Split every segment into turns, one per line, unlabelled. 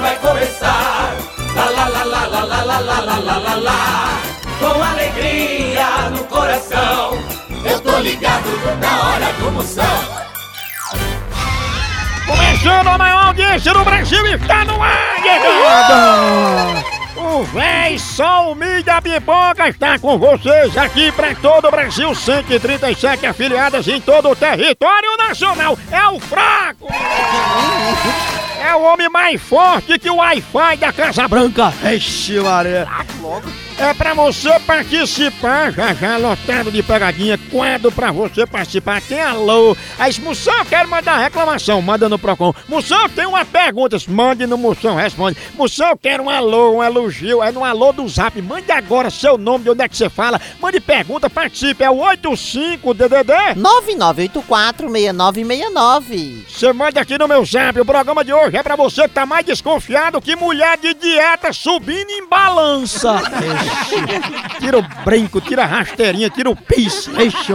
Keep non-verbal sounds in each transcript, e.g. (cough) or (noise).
vai começar. Lá lá lá lá lá lá lá lá lá lá lá lá. Com alegria no coração, eu tô ligado na hora do Moção.
Começando a maior audiência do Brasil está no ar! O véi Sol Mídia Pipoca está com vocês aqui para todo o Brasil, 137 afiliadas em todo o território nacional. É o fraco! É o homem mais forte que o Wi-Fi da Casa Branca. Ixi, Maria. É pra você participar, já já lotado de pegadinha, quadro pra você participar, tem alô. Aí, Moção, eu quero mandar reclamação, manda no Procon. Moção, tem uma pergunta, mande no Moção, responde. Moção, eu quero um alô, um elogio, é no alô do Zap, mande agora seu nome, de onde é que você fala, mande pergunta, participe, é o 85-DDD.
99846969.
Você manda aqui no meu Zap, o programa de hoje é pra você que tá mais desconfiado que mulher de dieta subindo em balança. (laughs) tira o brinco, tira a rasteirinha, tira o pis. Ixi.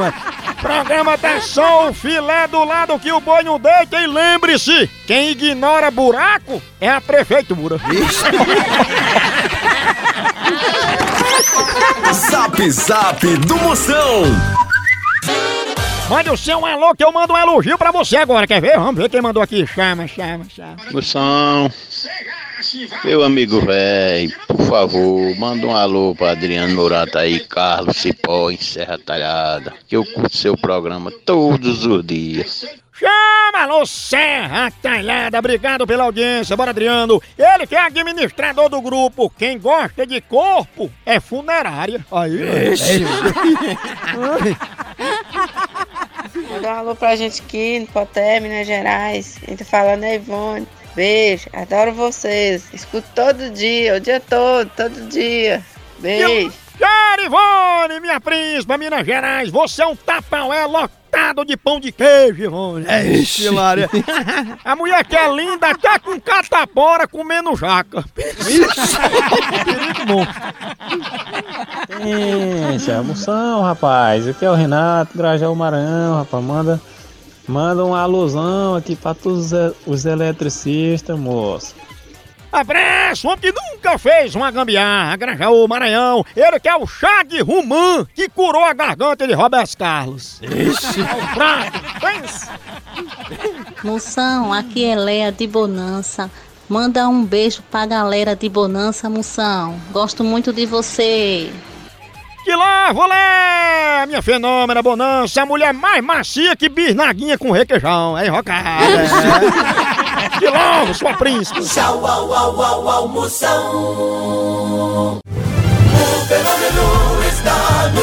Programa tá só o filé do lado que o boi não deita e lembre-se, quem ignora buraco é a prefeitura.
Zap Zap do Moção.
Mande o seu alô que eu mando um elogio pra você agora, quer ver? Vamos ver quem mandou aqui. Chama, chama, chama.
Moção, meu amigo velho, por favor, manda um alô pra Adriano Murata aí, Carlos Cipó, em Serra Talhada, que eu curto seu programa todos os dias.
Chama, alô Serra Talhada, obrigado pela audiência, bora Adriano. Ele que é administrador do grupo, quem gosta de corpo é funerária. Aí,
Manda um alô pra gente aqui no Poté, Minas Gerais. A gente falando é Ivone. Beijo, adoro vocês. Escuto todo dia, o dia todo, todo dia. Beijo.
Ivone, minha príncipa, Minas Gerais, você é um tapaué lotado de pão de queijo, Ivone. É isso, Lária. (laughs) A mulher que é linda até com catapora comendo jaca. Perigo bom.
Gente, é moção, rapaz. Aqui é o Renato, Grajaú Maranhão, rapaz. Manda, manda uma alusão aqui pra todos os eletricistas, moço.
Abraço, homem que nunca fez uma gambiarra, Grajaú, Maranhão. Ele que é o chá de rumã que curou a garganta de Roberto Carlos. Ixi. É o pensa.
Moção, aqui é Léa de Bonança. Manda um beijo pra galera de Bonança, Moção. Gosto muito de você.
Que lá, volé! Minha fenômena bonança, a mulher mais macia que bisnaguinha com requeijão. É enrocada. É. Que logo, sua príncipe.
Tchau, au, au, au, au, Moção. O fenômeno está no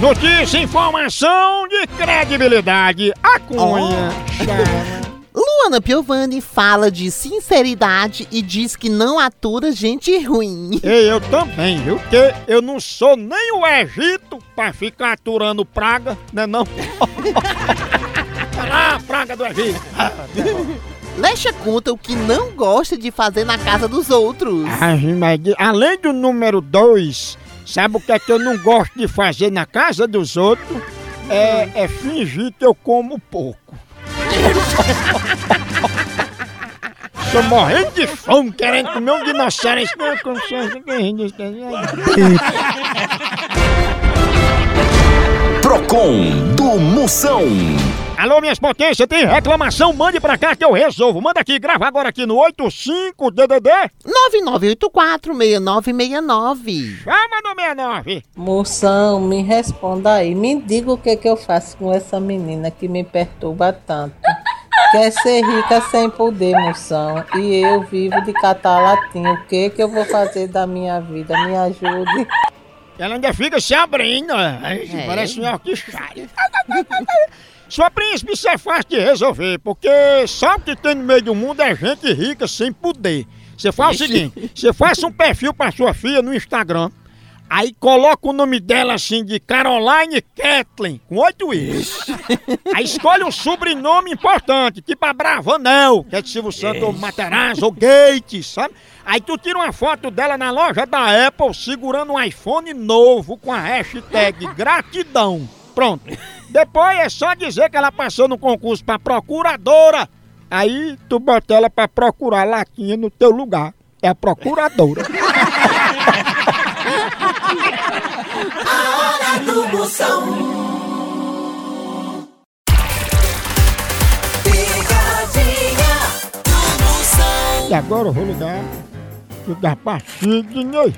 Notícia, informação de credibilidade. A cunha.
Luana Piovani fala de sinceridade e diz que não atura gente ruim.
Ei, eu também, viu? Porque eu não sou nem o Egito pra ficar aturando praga, né não? ah, praga do Egito!
Lecha conta o que não gosta de fazer na casa dos outros.
Ah, mas além do número 2, sabe o que é que eu não gosto de fazer na casa dos outros? É, é fingir que eu como pouco. (laughs) Tô morrendo de fome, querendo comer um dinossauro. Isso não é consciência gente
Procon do Moção.
Alô, minhas potências, tem reclamação? Mande pra cá que eu resolvo. Manda aqui, grava agora aqui no 85DDD
99846969.
Chama no 69.
Moção, me responda aí. Me diga o que, que eu faço com essa menina que me perturba tanto. Quer ser rica sem poder, moção. E eu vivo de catar latinha. O que, que eu vou fazer da minha vida? Me ajude.
Ela ainda fica se abrindo.
É.
Parece um orquestário. (laughs) Sua príncipe, isso é fácil de resolver, porque só o que tem no meio do mundo é gente rica sem poder. Você faz o seguinte, você faça um perfil pra sua filha no Instagram, aí coloca o nome dela assim de Caroline Kathleen, com oito I's. Aí escolhe um sobrenome importante, tipo Abravanel, que é de Silvio Santos, ou Materazzi, ou Gates, sabe? Aí tu tira uma foto dela na loja da Apple segurando um iPhone novo com a hashtag gratidão. Pronto. Depois é só dizer que ela passou no concurso pra procuradora. Aí tu bota ela pra procurar latinha no teu lugar. É a procuradora.
A hora do Moção.
E agora eu vou ligar. Ligar pra Sidney.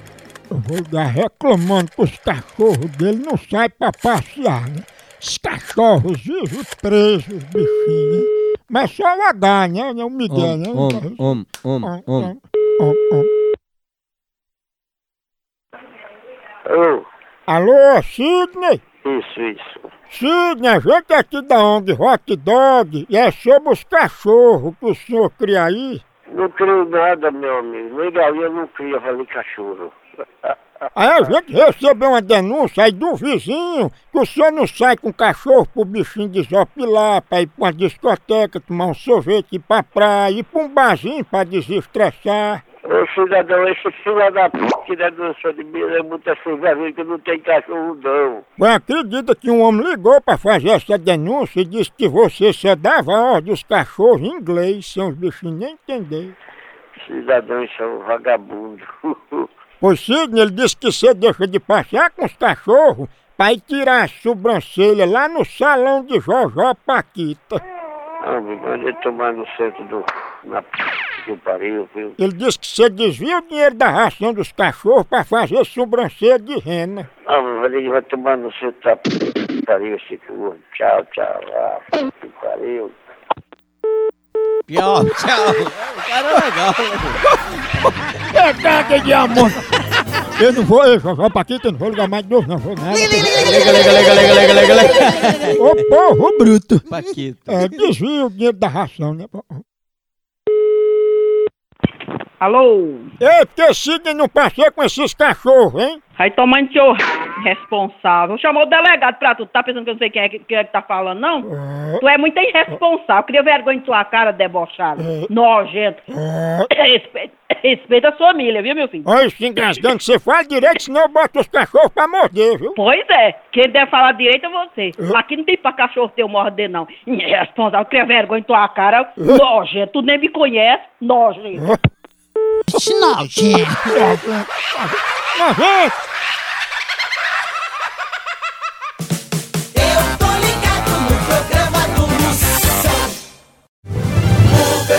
Eu vou ligar reclamando que os cachorros dele não saem pra passear, né? Os cachorros vivem presos, bichinhos. Mas só o H, né? Não o Miguel, né?
Om, om, om,
Om,
om.
om, om, om.
Ô,
Alô, Sidney?
isso, isso.
Sidney, a gente é aqui da ONG Hot Dog e é sobre os cachorros que o senhor cria aí.
Não crio nada, meu amigo. Nem galinha não cria, falei cachorro.
Aí a gente recebeu uma denúncia aí do vizinho que o senhor não sai com o cachorro pro bichinho desopilar, pra ir pra uma discoteca, tomar um sorvete, ir pra praia, ir pra um barzinho pra desestressar.
Ô cidadão, esse filho da p que denunciou de mim é muita vergonha que não tem cachorro não.
Mas acredita que um homem ligou pra fazer essa denúncia e disse que você só dava ordem dos cachorros em inglês, sem os bichinhos nem entender.
Cidadão, isso é um vagabundo. (laughs)
Pois Sidney, ele disse que você deixa de passear com os cachorros pra ir tirar a sobrancelha lá no salão de Jojó Paquita.
Ah, mandei tomar no centro do... na p que pariu, viu?
Ele disse que você desvia o dinheiro da ração dos cachorros pra fazer sobrancelha de rena.
Ah, me mandei vai tomar no centro da p que pariu esse. Tchau, tchau. Ah, p que pariu.
Tchau, (laughs) tchau. O cara é legal.
É caga de amor! Eu não vou, eu Jojó Paquita, eu não vou ligar mais de novo, não vou nada.
Lega, lega, lega, lega, lega, lega, lega.
Ô porro bruto!
Paquito.
É, desvia o dinheiro da ração, né?
Alô?
Ei, porque Sidney não passeia com esses cachorros, hein?
Vai tomando seu responsável. Chamou o delegado pra tu. Tá pensando que eu não sei quem é que, quem é que tá falando, não? Tu é muito irresponsável. Cria vergonha em tua cara, debochado. Nojento. (coughs) Respeita, respeita a sua família, viu, meu filho?
Olha isso engasgando, que você fala direito, senão eu boto os cachorros pra morder, viu?
Pois é. Quem deve falar direito é você. Aqui não tem pra cachorro teu morder, não. Irresponsável. Cria vergonha em tua cara. Nojento. Tu nem me conhece. Nojento.
Nojento! Nojento!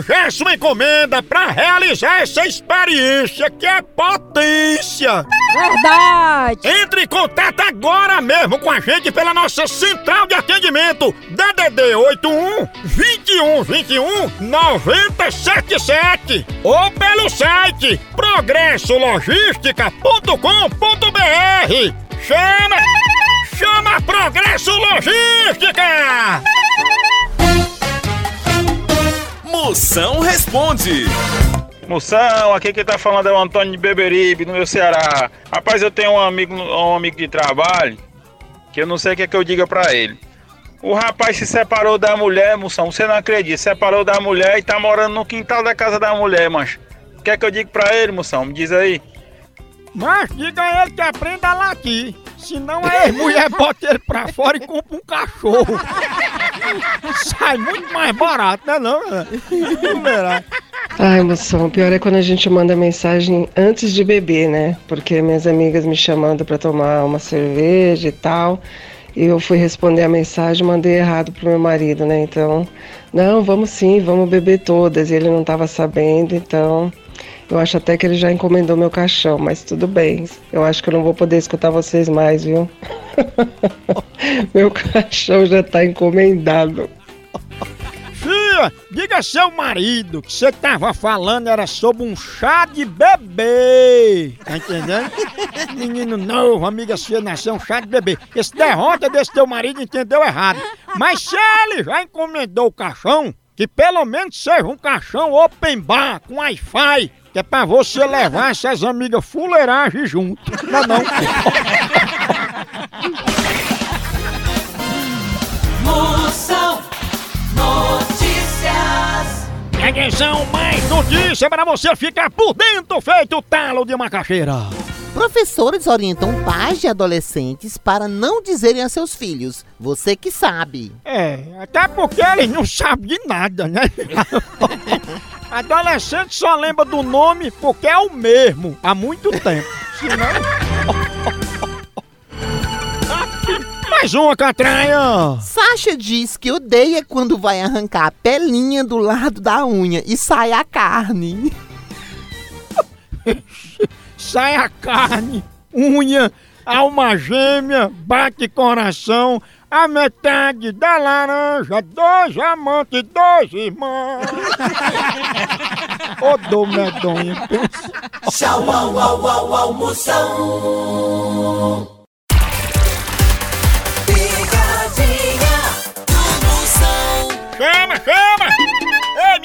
já sua encomenda para realizar essa experiência que é potência.
Verdade!
Entre em contato agora mesmo com a gente pela nossa central de atendimento DDD 81 21 21 977 ou pelo site progressologística.com.br. Chama! Chama Progresso Logística!
Moção responde.
Moção, aqui quem tá falando é o Antônio de Beberibe, no meu Ceará. Rapaz, eu tenho um amigo, um amigo de trabalho que eu não sei o que, é que eu diga pra ele. O rapaz se separou da mulher, moção, você não acredita, separou da mulher e tá morando no quintal da casa da mulher, mancho. O que é que eu digo pra ele, moção? Me diz aí.
Mas diga a ele que aprenda a latir. Senão a (laughs) ex-mulher bota ele pra fora e compra um cachorro. Sai muito mais barato, né não? Não.
Ai, moção, o pior é quando a gente manda mensagem antes de beber, né? Porque minhas amigas me chamando pra tomar uma cerveja e tal. E eu fui responder a mensagem, mandei errado pro meu marido, né? Então, não, vamos sim, vamos beber todas. E ele não tava sabendo, então eu acho até que ele já encomendou meu caixão, mas tudo bem. Eu acho que eu não vou poder escutar vocês mais, viu? (laughs) meu caixão já tá encomendado.
Fia, diga seu marido que você tava falando era sobre um chá de bebê. Tá entendendo? (laughs) Menino novo, amiga sua, nasceu um chá de bebê. Esse derrota desse teu marido entendeu errado. Mas se ele já encomendou o caixão, que pelo menos seja um caixão open bar com Wi-Fi, que é pra você levar essas amigas fuleiragem junto. Não, é não.
Moção Notícias.
Atenção, mais notícia para você ficar por dentro, feito talo de macaxeira.
Professores orientam pais de adolescentes para não dizerem a seus filhos, você que sabe.
É, até porque eles não sabem de nada, né? (laughs) Adolescente só lembra do nome porque é o mesmo há muito tempo. Senão... (laughs) Mais uma, Catranha!
Sasha diz que odeia quando vai arrancar a pelinha do lado da unha e sai a carne. (laughs)
Sai a carne, unha, alma gêmea, bate coração, a metade da laranja, dois amantes, dois irmãos. (laughs) Ô, dor medonha, pensa.
Tchau, au, au, au, au, moção. Picadinha do moção.
Chama, chama!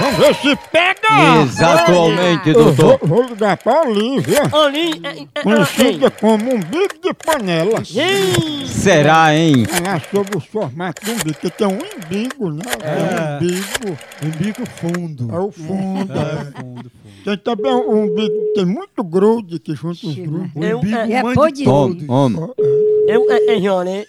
Vamos ver se pega!
Exatamente,
Eu
doutor.
Vou, vou ligar pra Olivia.
Olivia.
Conhecida como umbigo de panela.
Será, hein?
Falar sobre o formato do umbigo, que tem um umbigo, né?
É.
Tem um umbigo.
Umbigo fundo.
É o fundo. é. Tem também um umbigo que tem muito grude que junta os grudes.
Eu, é, é pô de
Homem, homem.
Eu, é, é, Johnny.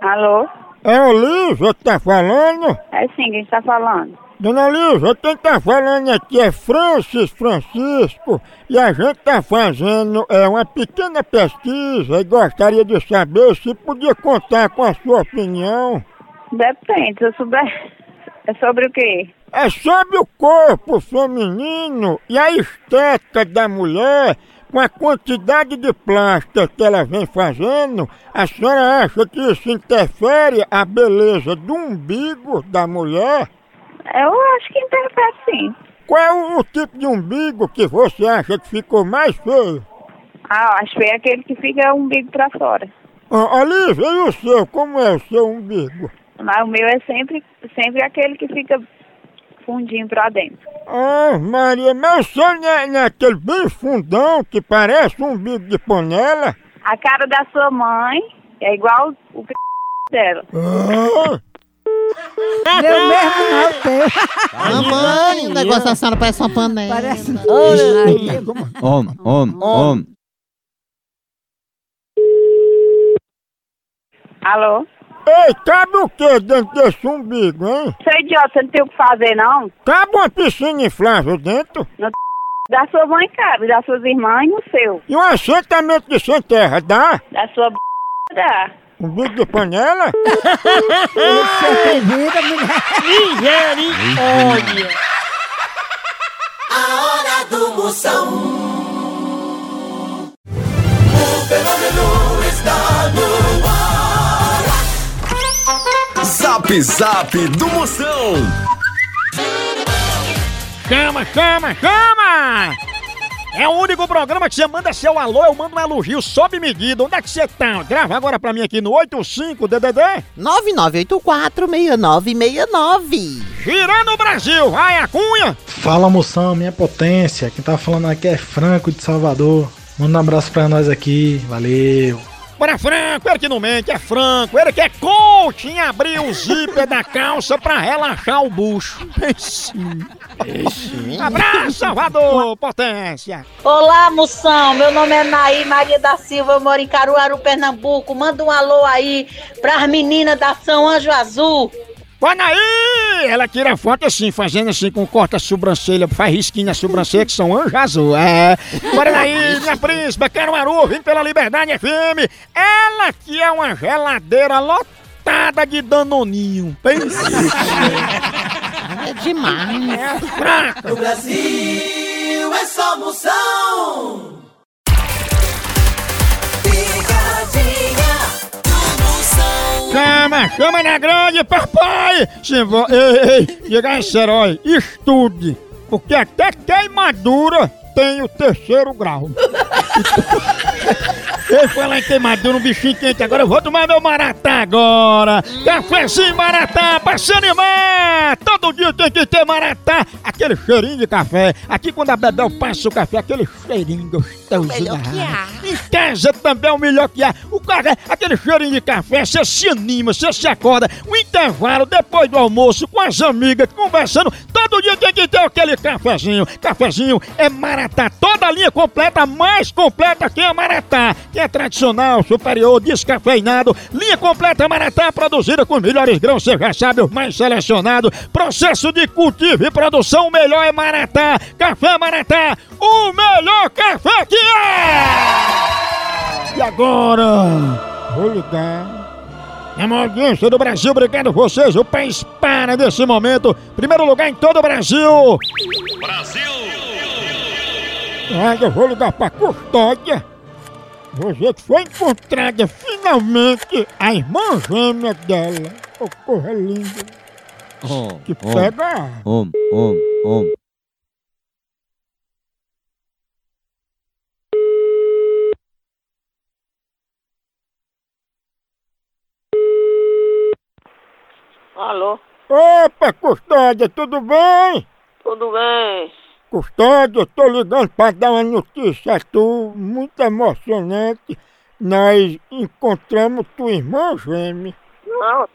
Alô?
É a Olivia que tá falando?
É sim, quem está falando?
Dona Olivia, quem tá falando aqui é Francis Francisco e a gente tá fazendo é, uma pequena pesquisa e gostaria de saber se podia contar com a sua opinião.
Depende, se eu souber. É sobre o quê?
É sobre o corpo feminino e a estética da mulher, com a quantidade de plástica que ela vem fazendo, a senhora acha que isso interfere a beleza do umbigo da mulher?
Eu acho que interfere sim.
Qual é o, o tipo de umbigo que você acha que ficou mais feio?
Ah, acho que é aquele que fica o umbigo pra fora.
Ah, Olivia, e o seu? Como é o seu umbigo?
Mas o meu é sempre, sempre aquele que fica fundinho pra dentro.
Ah, Maria, mas o seu não é, não é aquele bem fundão que parece um umbigo de panela?
A cara da sua mãe é igual o c... dela.
Ah,
Meu mesmo não tem.
Mamãe, o negócio da senhora parece uma panela.
Parece.
Homem, homem, homem.
Alô?
Ei, cabe o que dentro desse umbigo, hein?
Seu idiota, você não tem o que fazer, não?
Cabe uma piscina inflável dentro?
No c... da sua mãe cabe, das suas irmãs e no seu.
E um assentamento de sem terra, dá?
Da sua b... dá.
Umbigo de panela?
Você tem vida, mulher.
Misericórdia!
A hora do Moção.
Zap Zap do Moção.
Chama, chama, chama! É o único programa que você manda seu alô, eu mando um elogio sob medida. Onde é que você tá? Grava agora pra mim aqui no 85DDD.
99846969.
Girando o Brasil, vai a cunha!
Fala moção, minha potência. Quem tá falando aqui é Franco de Salvador. Manda um abraço pra nós aqui, valeu.
Bora Franco, ele que não mente, é Franco, ele que é coach em abrir o zíper da calça pra relaxar o bucho. Abraço, Salvador, potência!
Olá, moção. Meu nome é Naí Maria da Silva. Eu moro em Caruaru, Pernambuco. Manda um alô aí pras meninas da São Anjo Azul.
Olha aí! Ela tira foto assim, fazendo assim com corta sobrancelha, faz risquinho na sobrancelha que são anjo azul. É. Bora aí, minha príncipe, Caruaru, vim pela Liberdade FM. Ela que é uma geladeira lotada de danoninho. Pensa.
É demais.
É fraca.
No Brasil é só Moção.
Chama, chama na grande, papai! Se vo... Ei, ei, diga esse herói, estude, porque até queimadura tem o terceiro grau. (laughs) Eu falar em queimadura, um bichinho quente agora, eu vou tomar meu maratá agora! Cafézinho maratá, pra se animar! Todo dia tem que ter maratá, aquele cheirinho de café. Aqui quando a Bebel passa o café, aquele cheirinho gostoso.
melhor
da
que há.
Em casa também é o melhor que há. O cara, aquele cheirinho de café, você se anima, você se acorda. O intervalo, depois do almoço, com as amigas, conversando. Todo dia tem que ter aquele cafezinho. Cafezinho é Maratá. Toda a linha completa, mais completa que é Maratá. Que é tradicional, superior, descafeinado. Linha completa Maratá, produzida com os melhores grãos, você já sabe, os mais selecionados. Processo de cultivo e produção, o melhor é Maratá. Café Maratá, o melhor café que é! E agora, vou ligar. É uma audiência do Brasil, obrigado a vocês. O país para nesse momento. Primeiro lugar em todo o Brasil. Brasil! Ah, eu vou ligar pra custódia. Você que foi encontrada finalmente a irmã gêmea dela. Ô, corra linda. Que pega.
Homem, homem, homem.
Alô?
Opa, custódia, tudo bem?
Tudo bem?
Custódia, eu tô ligando pra dar uma notícia a tu, muito emocionante. Nós encontramos tua irmã gêmea.
Não,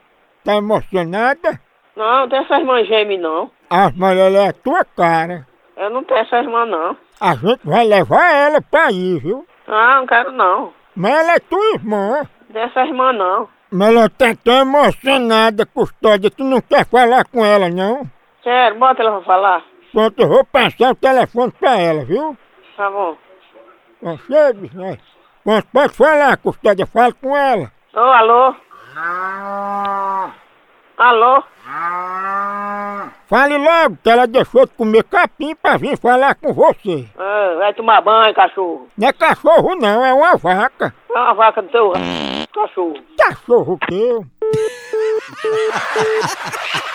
Tá emocionada?
não, não tem essa irmã gêmea, não.
Ah, mas ela é a tua cara.
Eu não tenho essa irmã, não.
A gente vai levar ela pra aí, viu?
Ah, não quero, não.
Mas ela é tua irmã.
Não tem essa irmã, não.
Mas ela tá tão emocionada, custódia, tu não quer falar com ela, não?
Quero, bota ela pra falar.
Pronto, eu vou passar o telefone pra ela, viu?
Tá bom.
Então, chegue, né? Pronto, pode falar, custódia, fala com ela.
Ô, alô? Alô?
Fale logo que ela deixou de comer capim pra vir falar com você.
Ah, vai tomar banho, cachorro.
Não é cachorro não, é uma vaca.
É uma vaca do teu r... cachorro.
Cachorro teu. (laughs)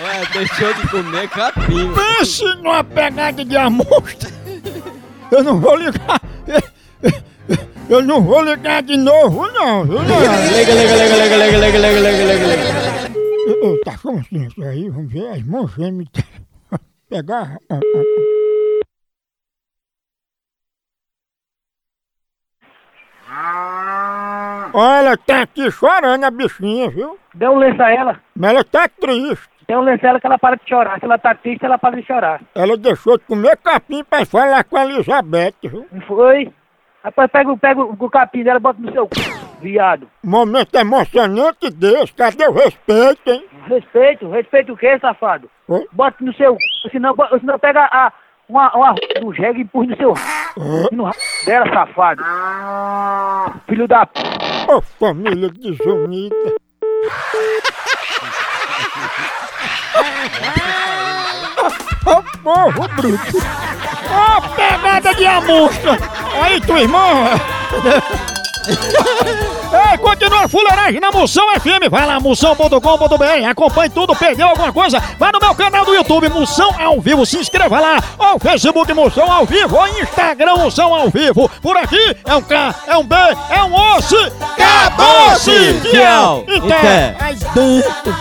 Ué, deixou de comer capim.
Pense numa pegada de amostra. Eu não vou ligar. Eu não vou ligar de novo, não, viu? Não.
Lega, lega, lega, lega, lega, lega, lega, lega.
Ô, ô, Tá com licença aí, vamos ver as mãos gêmeas. Pegar. ah, ah. Olha, tá aqui chorando a bichinha, viu?
Dê um lenço a ela.
Mas ela tá triste.
Dê um lenço a ela que ela para de chorar. Se ela tá triste, ela para de chorar.
Ela deixou de comer capim pra falar com a Elizabeth, viu?
Não foi? Rapaz, pega, o- pega o o capim dela e bota no seu c... viado.
Momento emocionante desse, cadê o respeito, hein?
Respeito, respeito o quê, safado?
Oi?
Bota no seu c... senão, senão pega a, uma, uma do jegue e empurra no seu no dela, safado. Filho da p...
Ô família desunida. Ô povo bruto. Ô pegada de amostra. Aí tua irmã. Ei, (laughs) continua fuleiragem na Moção FM. Vai lá, moção.com.br. Acompanhe tudo. Perdeu alguma coisa? Vai no meu canal do YouTube, Moção ao Vivo. Se inscreva lá. Ou Facebook Moção ao Vivo. Ou Instagram Moção ao Vivo. Por aqui é um K, é um B, é um osso. Acabou-se!
Tchau.
Então,
Até.
ai, dentro.